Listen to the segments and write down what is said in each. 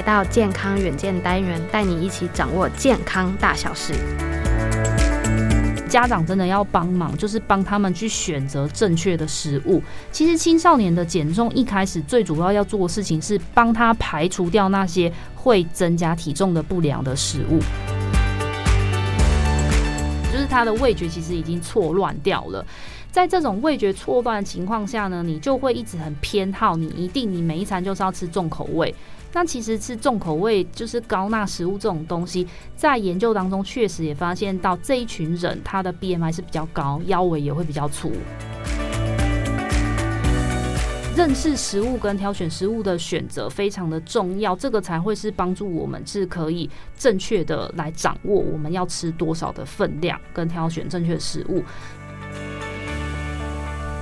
来到健康远见单元，带你一起掌握健康大小事。家长真的要帮忙，就是帮他们去选择正确的食物。其实青少年的减重一开始最主要要做的事情是帮他排除掉那些会增加体重的不良的食物，就是他的味觉其实已经错乱掉了。在这种味觉错乱的情况下呢，你就会一直很偏好，你一定你每一餐就是要吃重口味。那其实吃重口味就是高钠食物这种东西，在研究当中确实也发现到这一群人他的 BMI 是比较高，腰围也会比较粗。认识食物跟挑选食物的选择非常的重要，这个才会是帮助我们是可以正确的来掌握我们要吃多少的分量，跟挑选正确的食物。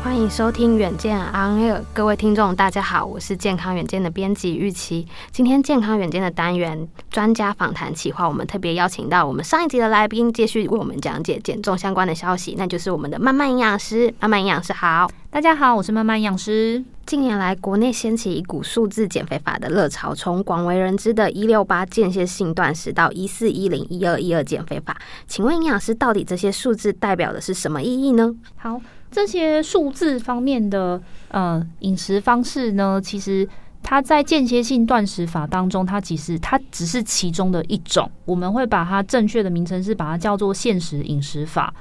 欢迎收听远见 On Air，各位听众，大家好，我是健康远见的编辑玉琪。今天健康远见的单元专家访谈企划，我们特别邀请到我们上一集的来宾，继续为我们讲解减重相关的消息，那就是我们的慢慢营养师。慢慢营养师好，大家好，我是慢慢营养师。近年来，国内掀起一股数字减肥法的热潮，从广为人知的“一六八”间歇性断食到“一四一零”“一二一二”减肥法，请问营养师，到底这些数字代表的是什么意义呢？好。这些数字方面的呃饮食方式呢，其实它在间歇性断食法当中，它其实它只是其中的一种。我们会把它正确的名称是把它叫做限时饮食法。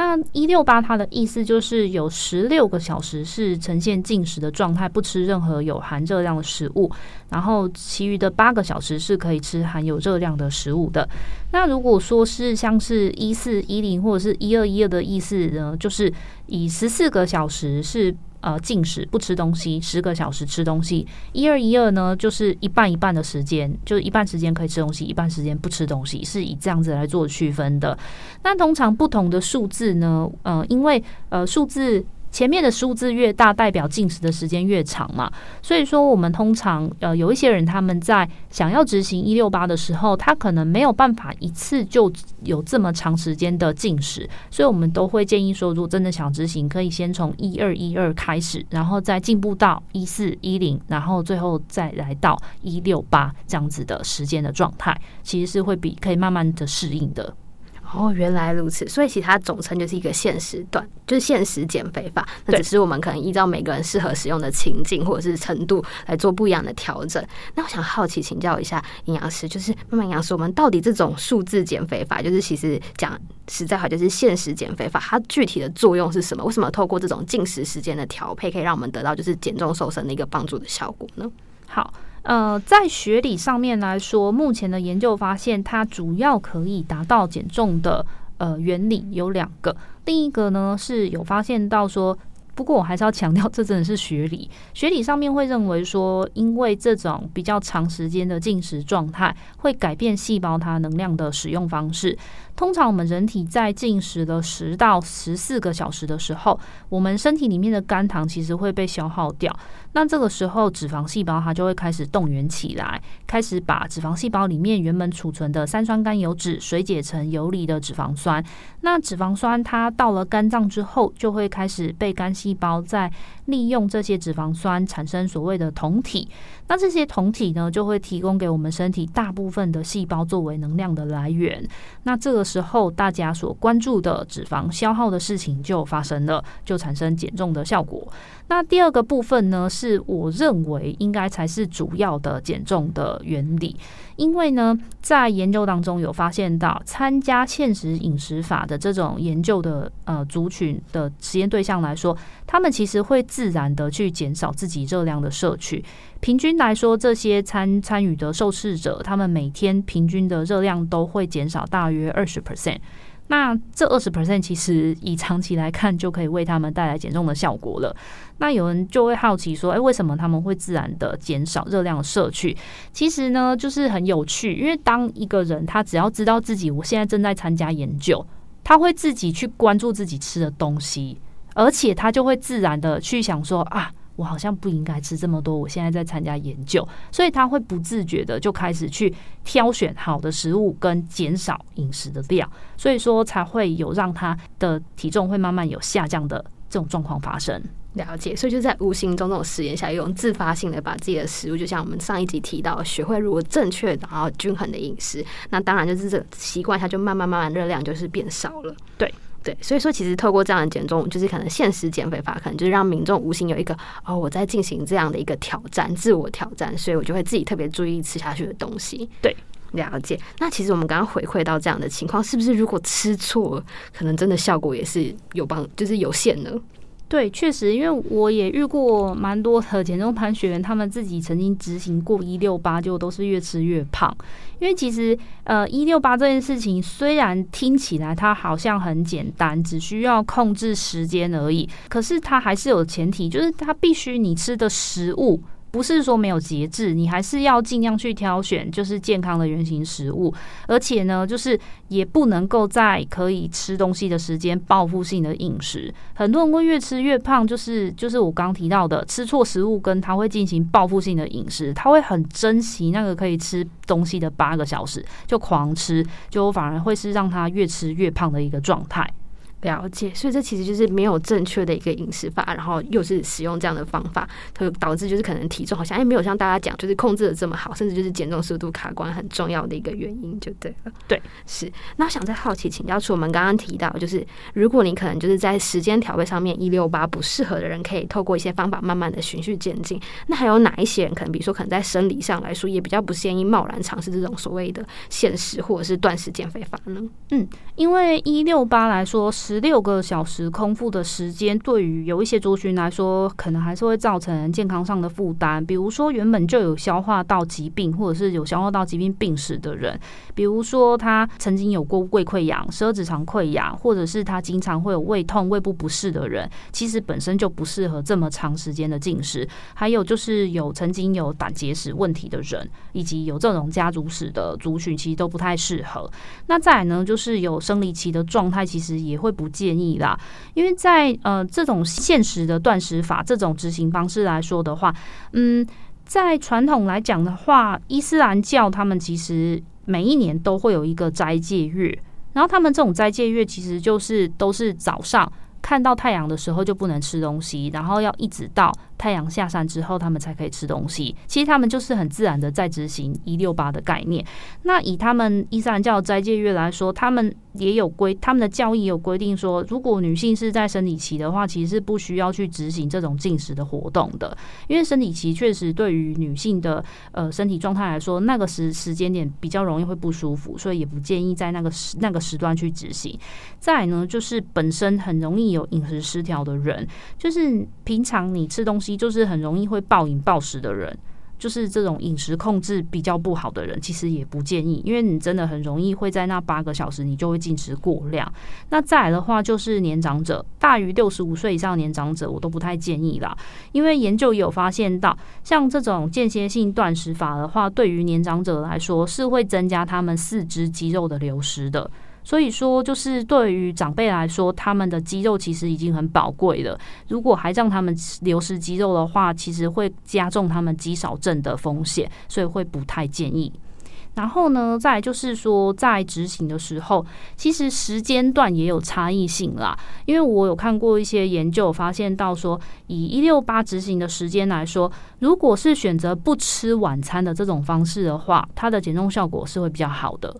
那一六八它的意思就是有十六个小时是呈现进食的状态，不吃任何有含热量的食物，然后其余的八个小时是可以吃含有热量的食物的。那如果说是像是一四一零或者是一二一二的意思呢，就是以十四个小时是。呃，进食不吃东西，十个小时吃东西。一二一二呢，就是一半一半的时间，就是一半时间可以吃东西，一半时间不吃东西，是以这样子来做区分的。那通常不同的数字呢，呃，因为呃数字。前面的数字越大，代表进食的时间越长嘛。所以说，我们通常呃有一些人他们在想要执行一六八的时候，他可能没有办法一次就有这么长时间的进食，所以我们都会建议说，如果真的想执行，可以先从一二一二开始，然后再进步到一四一零，然后最后再来到一六八这样子的时间的状态，其实是会比可以慢慢的适应的。哦，原来如此，所以其实它总称就是一个限时段，就是限时减肥法。那只是我们可能依照每个人适合使用的情境或者是程度来做不一样的调整。那我想好奇请教一下营养师，就是慢慢营养师，我们到底这种数字减肥法，就是其实讲实在话，就是限时减肥法，它具体的作用是什么？为什么透过这种进食时间的调配，可以让我们得到就是减重瘦身的一个帮助的效果呢？好。呃，在学理上面来说，目前的研究发现，它主要可以达到减重的呃原理有两个。另一个呢是有发现到说，不过我还是要强调，这真的是学理。学理上面会认为说，因为这种比较长时间的进食状态，会改变细胞它能量的使用方式。通常我们人体在进食了十到十四个小时的时候，我们身体里面的肝糖其实会被消耗掉。那这个时候，脂肪细胞它就会开始动员起来，开始把脂肪细胞里面原本储存的三酸甘油脂水解成游离的脂肪酸。那脂肪酸它到了肝脏之后，就会开始被肝细胞在利用这些脂肪酸产生所谓的酮体。那这些酮体呢，就会提供给我们身体大部分的细胞作为能量的来源。那这个时候，大家所关注的脂肪消耗的事情就发生了，就产生减重的效果。那第二个部分呢，是我认为应该才是主要的减重的原理，因为呢，在研究当中有发现到，参加限时饮食法的这种研究的呃族群的实验对象来说，他们其实会自然的去减少自己热量的摄取。平均来说，这些参参与的受试者，他们每天平均的热量都会减少大约二十 percent。那这二十 percent 其实以长期来看，就可以为他们带来减重的效果了。那有人就会好奇说，诶，为什么他们会自然的减少热量摄取？其实呢，就是很有趣，因为当一个人他只要知道自己我现在正在参加研究，他会自己去关注自己吃的东西，而且他就会自然的去想说啊。我好像不应该吃这么多。我现在在参加研究，所以他会不自觉的就开始去挑选好的食物跟减少饮食的量，所以说才会有让他的体重会慢慢有下降的这种状况发生。了解，所以就在无形中这种实验下，用自发性的把自己的食物，就像我们上一集提到，学会如何正确然后均衡的饮食，那当然就是这习惯下就慢慢慢慢热量就是变少了。对对，所以说其实透过这样的减重，就是可能限时减肥法，可能就是让民众无形有一个哦，我在进行这样的一个挑战，自我挑战，所以我就会自己特别注意吃下去的东西。对，了解。那其实我们刚刚回馈到这样的情况，是不是如果吃错，可能真的效果也是有帮，就是有限呢？对，确实，因为我也遇过蛮多的减重班学员，他们自己曾经执行过一六八，就都是越吃越胖。因为其实，呃，一六八这件事情虽然听起来它好像很简单，只需要控制时间而已，可是它还是有前提，就是它必须你吃的食物。不是说没有节制，你还是要尽量去挑选就是健康的原型食物，而且呢，就是也不能够在可以吃东西的时间报复性的饮食。很多人会越吃越胖，就是就是我刚提到的吃错食物，跟他会进行报复性的饮食，他会很珍惜那个可以吃东西的八个小时，就狂吃，就反而会是让他越吃越胖的一个状态。了解，所以这其实就是没有正确的一个饮食法，然后又是使用这样的方法，它就导致就是可能体重好像哎没有像大家讲，就是控制的这么好，甚至就是减重速度卡关很重要的一个原因，就对了。对，是。那我想再好奇请教，除我们刚刚提到，就是如果你可能就是在时间调配上面一六八不适合的人，可以透过一些方法慢慢的循序渐进。那还有哪一些人可能，比如说可能在生理上来说，也比较不建议贸然尝试这种所谓的限时或者是断食减肥法呢？嗯，因为一六八来说十六个小时空腹的时间，对于有一些族群来说，可能还是会造成健康上的负担。比如说，原本就有消化道疾病，或者是有消化道疾病病史的人，比如说他曾经有过胃溃疡、十二指肠溃疡，或者是他经常会有胃痛、胃部不适的人，其实本身就不适合这么长时间的进食。还有就是有曾经有胆结石问题的人，以及有这种家族史的族群，其实都不太适合。那再来呢，就是有生理期的状态，其实也会不建议。啦，因为在呃这种现实的断食法这种执行方式来说的话，嗯，在传统来讲的话，伊斯兰教他们其实每一年都会有一个斋戒月，然后他们这种斋戒月其实就是都是早上看到太阳的时候就不能吃东西，然后要一直到。太阳下山之后，他们才可以吃东西。其实他们就是很自然的在执行一六八的概念。那以他们伊斯兰教斋戒月来说，他们也有规，他们的教义有规定说，如果女性是在生理期的话，其实是不需要去执行这种进食的活动的。因为生理期确实对于女性的呃身体状态来说，那个时时间点比较容易会不舒服，所以也不建议在那个时那个时段去执行。再呢，就是本身很容易有饮食失调的人，就是平常你吃东西。就是很容易会暴饮暴食的人，就是这种饮食控制比较不好的人，其实也不建议，因为你真的很容易会在那八个小时你就会进食过量。那再来的话，就是年长者，大于六十五岁以上年长者，我都不太建议啦，因为研究也有发现到，像这种间歇性断食法的话，对于年长者来说是会增加他们四肢肌肉的流失的。所以说，就是对于长辈来说，他们的肌肉其实已经很宝贵了。如果还让他们流失肌肉的话，其实会加重他们肌少症的风险，所以会不太建议。然后呢，再就是说，在执行的时候，其实时间段也有差异性啦。因为我有看过一些研究，发现到说，以一六八执行的时间来说，如果是选择不吃晚餐的这种方式的话，它的减重效果是会比较好的。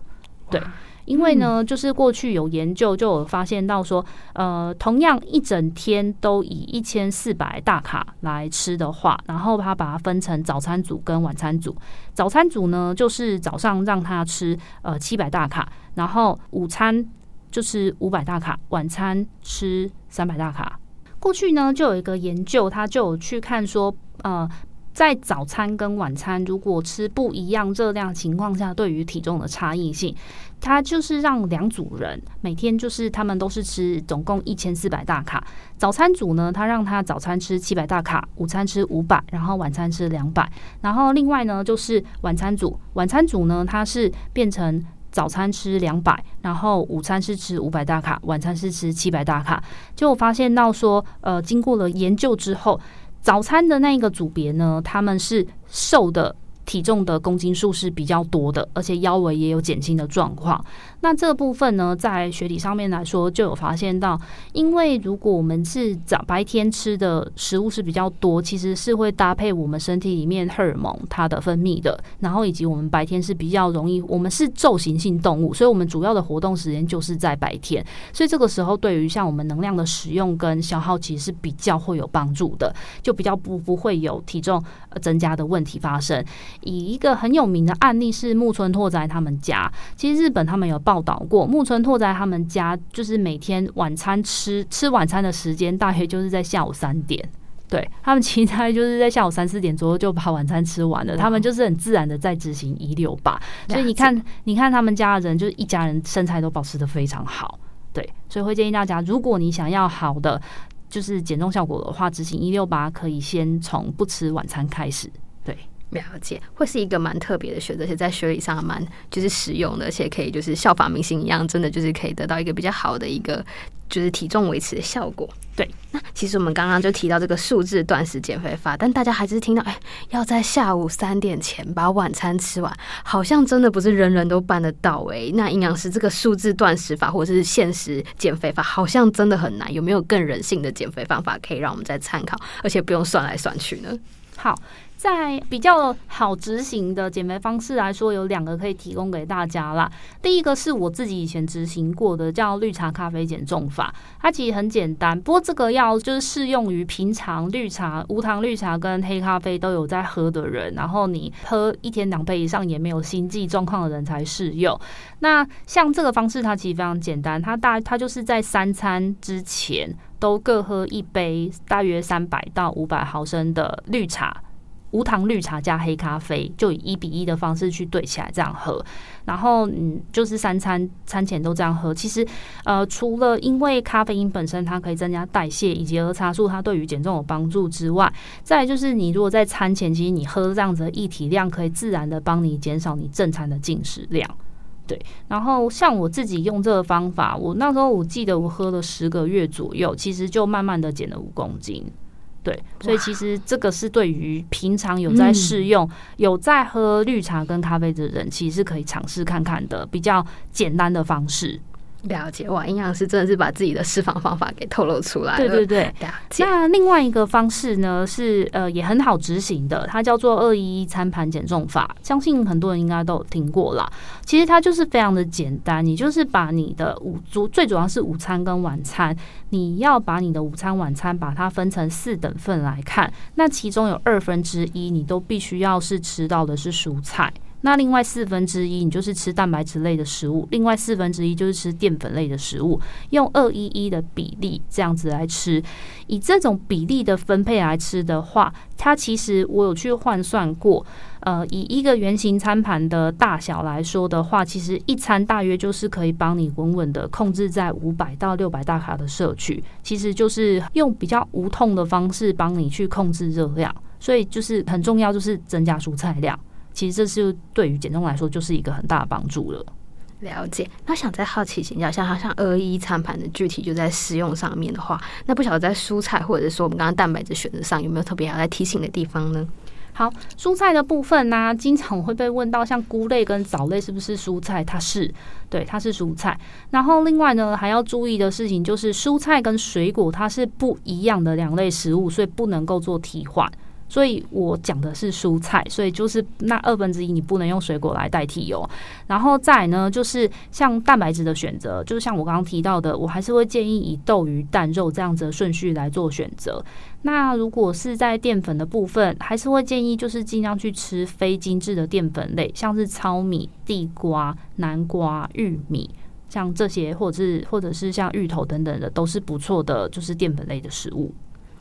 对。因为呢，就是过去有研究就有发现到说，呃，同样一整天都以一千四百大卡来吃的话，然后他把它分成早餐组跟晚餐组。早餐组呢，就是早上让他吃呃七百大卡，然后午餐就是五百大卡，晚餐吃三百大卡。过去呢，就有一个研究，他就有去看说，呃。在早餐跟晚餐如果吃不一样热量情况下，对于体重的差异性，它就是让两组人每天就是他们都是吃总共一千四百大卡。早餐组呢，他让他早餐吃七百大卡，午餐吃五百，然后晚餐吃两百。然后另外呢，就是晚餐组，晚餐组呢，它是变成早餐吃两百，然后午餐是吃五百大卡，晚餐是吃七百大卡。就发现到说，呃，经过了研究之后。早餐的那一个组别呢，他们是瘦的体重的公斤数是比较多的，而且腰围也有减轻的状况。那这部分呢，在学理上面来说，就有发现到，因为如果我们是早白天吃的食物是比较多，其实是会搭配我们身体里面荷尔蒙它的分泌的，然后以及我们白天是比较容易，我们是昼行性动物，所以我们主要的活动时间就是在白天，所以这个时候对于像我们能量的使用跟消耗，其实是比较会有帮助的，就比较不不会有体重增加的问题发生。以一个很有名的案例是木村拓哉他们家，其实日本他们有报道过，木村拓哉他们家就是每天晚餐吃吃晚餐的时间大约就是在下午三点，对他们其他就是在下午三四点左右就把晚餐吃完了，他们就是很自然的在执行一六八，所以你看，你看他们家的人就是一家人身材都保持的非常好，对，所以会建议大家，如果你想要好的就是减重效果的话，执行一六八可以先从不吃晚餐开始，对。了解，会是一个蛮特别的选择，而且在学理上蛮就是实用的，而且可以就是效法明星一样，真的就是可以得到一个比较好的一个就是体重维持的效果。对，那其实我们刚刚就提到这个数字断食减肥法，但大家还是听到哎，要在下午三点前把晚餐吃完，好像真的不是人人都办得到哎。那营养师这个数字断食法或者是限时减肥法，好像真的很难，有没有更人性的减肥方法可以让我们再参考，而且不用算来算去呢？好。在比较好执行的减肥方式来说，有两个可以提供给大家啦。第一个是我自己以前执行过的，叫绿茶咖啡减重法。它其实很简单，不过这个要就是适用于平常绿茶、无糖绿茶跟黑咖啡都有在喝的人，然后你喝一天两杯以上也没有心悸状况的人才适用。那像这个方式，它其实非常简单，它大它就是在三餐之前都各喝一杯，大约三百到五百毫升的绿茶。无糖绿茶加黑咖啡，就以一比一的方式去兑起来这样喝，然后嗯，就是三餐餐前都这样喝。其实呃，除了因为咖啡因本身它可以增加代谢，以及喝茶素它对于减重有帮助之外，再就是你如果在餐前，其实你喝这样子的液体量，可以自然的帮你减少你正餐的进食量。对，然后像我自己用这个方法，我那时候我记得我喝了十个月左右，其实就慢慢的减了五公斤。对，所以其实这个是对于平常有在试用、嗯、有在喝绿茶跟咖啡的人，其实是可以尝试看看的，比较简单的方式。了解哇，营养师真的是把自己的释放方法给透露出来了。对对对，那另外一个方式呢，是呃也很好执行的，它叫做二一一餐盘减重法，相信很多人应该都有听过啦。其实它就是非常的简单，你就是把你的午主最主要是午餐跟晚餐，你要把你的午餐晚餐把它分成四等份来看，那其中有二分之一你都必须要是吃到的是蔬菜。那另外四分之一，你就是吃蛋白质类的食物；另外四分之一就是吃淀粉类的食物，用二一一的比例这样子来吃。以这种比例的分配来吃的话，它其实我有去换算过，呃，以一个圆形餐盘的大小来说的话，其实一餐大约就是可以帮你稳稳的控制在五百到六百大卡的摄取，其实就是用比较无痛的方式帮你去控制热量，所以就是很重要，就是增加蔬菜量。其实这是对于减重来说，就是一个很大的帮助了。了解。那想再好奇请教，像它像二一餐盘的具体就在食用上面的话，那不晓得在蔬菜或者是说我们刚刚蛋白质选择上有没有特别要来提醒的地方呢？好，蔬菜的部分呢、啊，经常会被问到，像菇类跟藻类是不是蔬菜？它是，对，它是蔬菜。然后另外呢，还要注意的事情就是，蔬菜跟水果它是不一样的两类食物，所以不能够做替换。所以我讲的是蔬菜，所以就是那二分之一你不能用水果来代替哦。然后再呢，就是像蛋白质的选择，就是像我刚刚提到的，我还是会建议以豆、鱼、蛋、肉这样子的顺序来做选择。那如果是在淀粉的部分，还是会建议就是尽量去吃非精致的淀粉类，像是糙米、地瓜、南瓜、玉米，像这些，或者是或者是像芋头等等的，都是不错的，就是淀粉类的食物。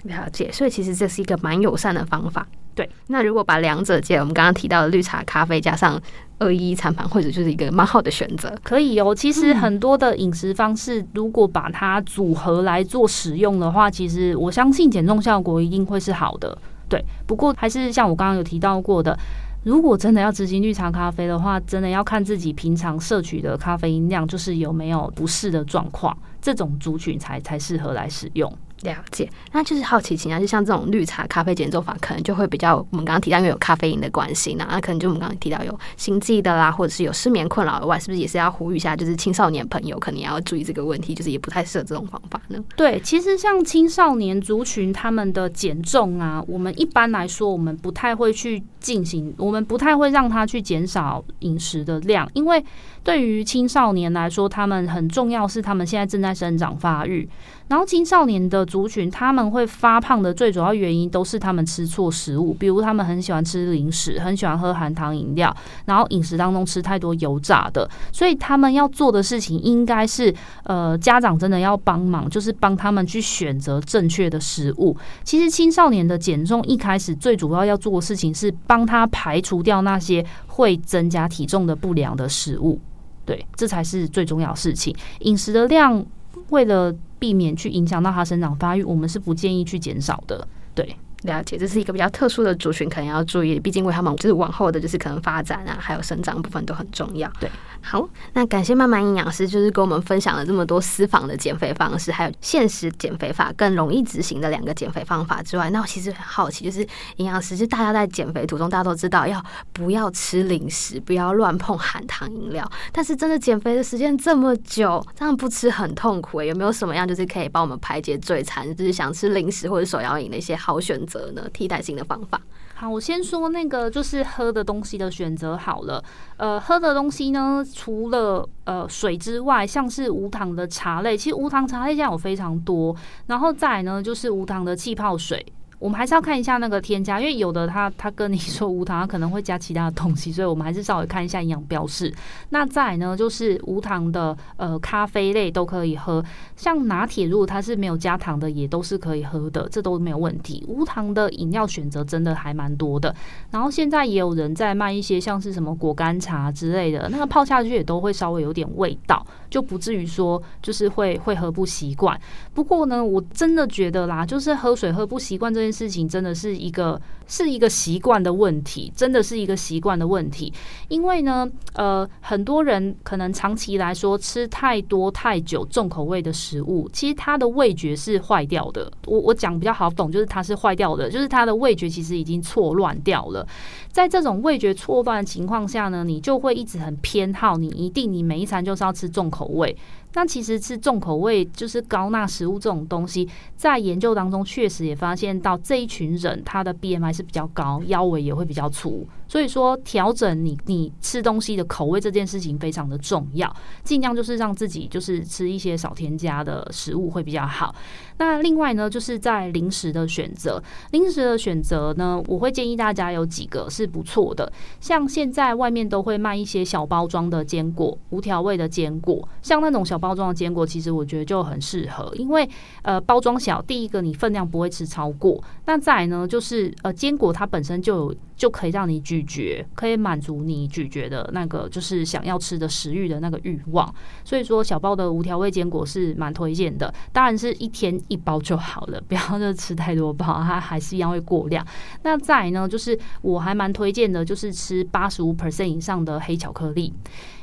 了解，所以其实这是一个蛮友善的方法。对，那如果把两者借，我们刚刚提到的绿茶、咖啡加上二一一餐盘，或者就是一个蛮好的选择。可以哦，其实很多的饮食方式，如果把它组合来做使用的话，其实我相信减重效果一定会是好的。对，不过还是像我刚刚有提到过的，如果真的要执行绿茶咖啡的话，真的要看自己平常摄取的咖啡因量，就是有没有不适的状况，这种族群才才适合来使用。了解，那就是好奇心啊，就像这种绿茶咖啡减重法，可能就会比较我们刚刚提到，因为有咖啡因的关系呢，那可能就我们刚刚提到有心悸的啦，或者是有失眠困扰以外，是不是也是要呼吁一下，就是青少年朋友可能也要注意这个问题，就是也不太适合这种方法呢？对，其实像青少年族群他们的减重啊，我们一般来说，我们不太会去进行，我们不太会让他去减少饮食的量，因为对于青少年来说，他们很重要是他们现在正在生长发育。然后青少年的族群，他们会发胖的最主要原因都是他们吃错食物，比如他们很喜欢吃零食，很喜欢喝含糖饮料，然后饮食当中吃太多油炸的，所以他们要做的事情应该是，呃，家长真的要帮忙，就是帮他们去选择正确的食物。其实青少年的减重一开始最主要要做的事情是帮他排除掉那些会增加体重的不良的食物，对，这才是最重要事情。饮食的量为了。避免去影响到它生长发育，我们是不建议去减少的。对，了解，这是一个比较特殊的族群，可能要注意，毕竟为他们就是往后的就是可能发展啊，还有生长部分都很重要。对。好，那感谢慢慢营养师，就是跟我们分享了这么多私房的减肥方式，还有现实减肥法更容易执行的两个减肥方法之外，那我其实很好奇，就是营养师，就大家在减肥途中，大家都知道要不要吃零食，不要乱碰含糖饮料，但是真的减肥的时间这么久，这样不吃很痛苦诶，有没有什么样就是可以帮我们排解嘴馋，就是想吃零食或者手摇饮的一些好选择则呢？替代性的方法。好，我先说那个就是喝的东西的选择好了。呃，喝的东西呢，除了呃水之外，像是无糖的茶类，其实无糖茶类现在有非常多。然后再呢，就是无糖的气泡水。我们还是要看一下那个添加，因为有的他他跟你说无糖，他可能会加其他的东西，所以我们还是稍微看一下营养标示。那再来呢，就是无糖的呃咖啡类都可以喝，像拿铁如果它是没有加糖的，也都是可以喝的，这都没有问题。无糖的饮料选择真的还蛮多的，然后现在也有人在卖一些像是什么果干茶之类的，那个泡下去也都会稍微有点味道，就不至于说就是会会喝不习惯。不过呢，我真的觉得啦，就是喝水喝不习惯这件事情真的是一个是一个习惯的问题，真的是一个习惯的问题。因为呢，呃，很多人可能长期来说吃太多太久重口味的食物，其实他的味觉是坏掉的。我我讲比较好懂，就是它是坏掉的，就是他的味觉其实已经错乱掉了。在这种味觉错乱的情况下呢，你就会一直很偏好，你一定你每一餐就是要吃重口味。那其实吃重口味就是高钠食物这种东西，在研究当中确实也发现到这一群人他的 BMI 是比较高，腰围也会比较粗。所以说调整你你吃东西的口味这件事情非常的重要，尽量就是让自己就是吃一些少添加的食物会比较好。那另外呢，就是在零食的选择，零食的选择呢，我会建议大家有几个是不错的，像现在外面都会卖一些小包装的坚果，无调味的坚果，像那种小包装的坚果，其实我觉得就很适合，因为呃包装小，第一个你分量不会吃超过，那再来呢就是呃坚果它本身就有。就可以让你咀嚼，可以满足你咀嚼的那个就是想要吃的食欲的那个欲望。所以说，小包的无调味坚果是蛮推荐的。当然是一天一包就好了，不要就吃太多包，它还是一样会过量。那再来呢，就是我还蛮推荐的，就是吃八十五 percent 以上的黑巧克力。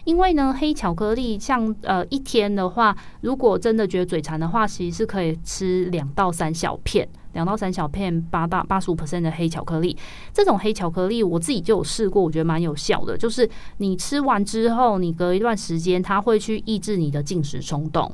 因为呢，黑巧克力像呃一天的话，如果真的觉得嘴馋的话，其实是可以吃两到三小片，两到三小片八到八十五 percent 的黑巧克力。这种黑巧克力我自己就有试过，我觉得蛮有效的。就是你吃完之后，你隔一段时间，它会去抑制你的进食冲动。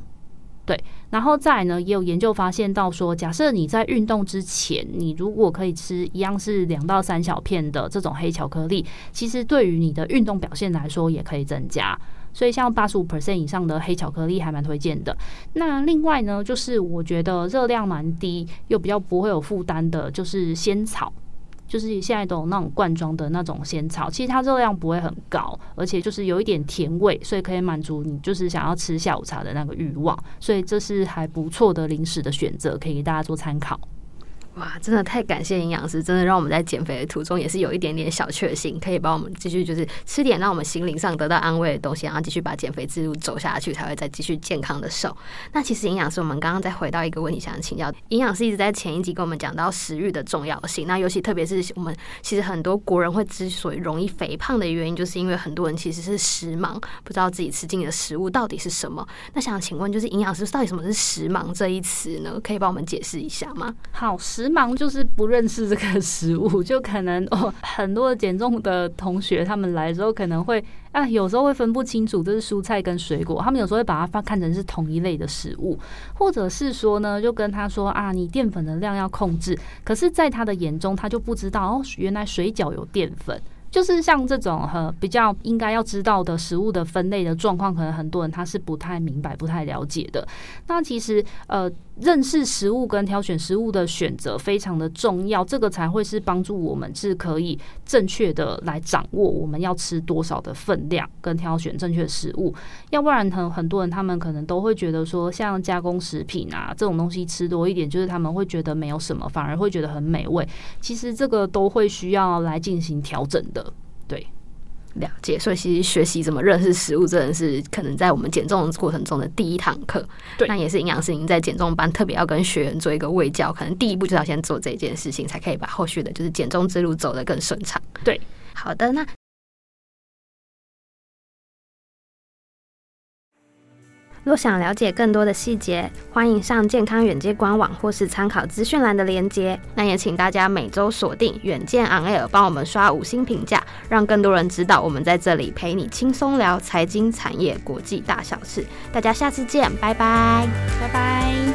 对，然后再呢，也有研究发现到说，假设你在运动之前，你如果可以吃一样是两到三小片的这种黑巧克力，其实对于你的运动表现来说也可以增加。所以像八十五 percent 以上的黑巧克力还蛮推荐的。那另外呢，就是我觉得热量蛮低又比较不会有负担的，就是仙草。就是现在都有那种罐装的那种仙草，其实它热量不会很高，而且就是有一点甜味，所以可以满足你就是想要吃下午茶的那个欲望，所以这是还不错的零食的选择，可以给大家做参考。哇，真的太感谢营养师，真的让我们在减肥的途中也是有一点点小确幸，可以帮我们继续就是吃点让我们心灵上得到安慰的东西，然后继续把减肥之路走下去，才会再继续健康的瘦。那其实营养师，我们刚刚再回到一个问题，想请教营养师，一直在前一集跟我们讲到食欲的重要性。那尤其特别是我们其实很多国人会之所以容易肥胖的原因，就是因为很多人其实是食盲，不知道自己吃进的食物到底是什么。那想请问，就是营养师到底什么是食盲这一词呢？可以帮我们解释一下吗？好，食盲就是不认识这个食物，就可能哦，很多减重的同学他们来的时候可能会啊，有时候会分不清楚这是蔬菜跟水果，他们有时候会把它看成是同一类的食物，或者是说呢，就跟他说啊，你淀粉的量要控制，可是在他的眼中，他就不知道哦，原来水饺有淀粉。就是像这种呃比较应该要知道的食物的分类的状况，可能很多人他是不太明白、不太了解的。那其实呃。认识食物跟挑选食物的选择非常的重要，这个才会是帮助我们是可以正确的来掌握我们要吃多少的分量，跟挑选正确食物。要不然很很多人他们可能都会觉得说，像加工食品啊这种东西吃多一点，就是他们会觉得没有什么，反而会觉得很美味。其实这个都会需要来进行调整的，了解，所以其实学习怎么认识食物，真的是可能在我们减重过程中的第一堂课。对，那也是营养师您在减重班特别要跟学员做一个喂教，可能第一步就要先做这件事情，才可以把后续的就是减重之路走得更顺畅。对，好的，那。若想了解更多的细节，欢迎上健康远见官网或是参考资讯栏的连接。那也请大家每周锁定远见 On Air，帮我们刷五星评价，让更多人知道我们在这里陪你轻松聊财经、产业、国际大小事。大家下次见，拜拜，拜拜。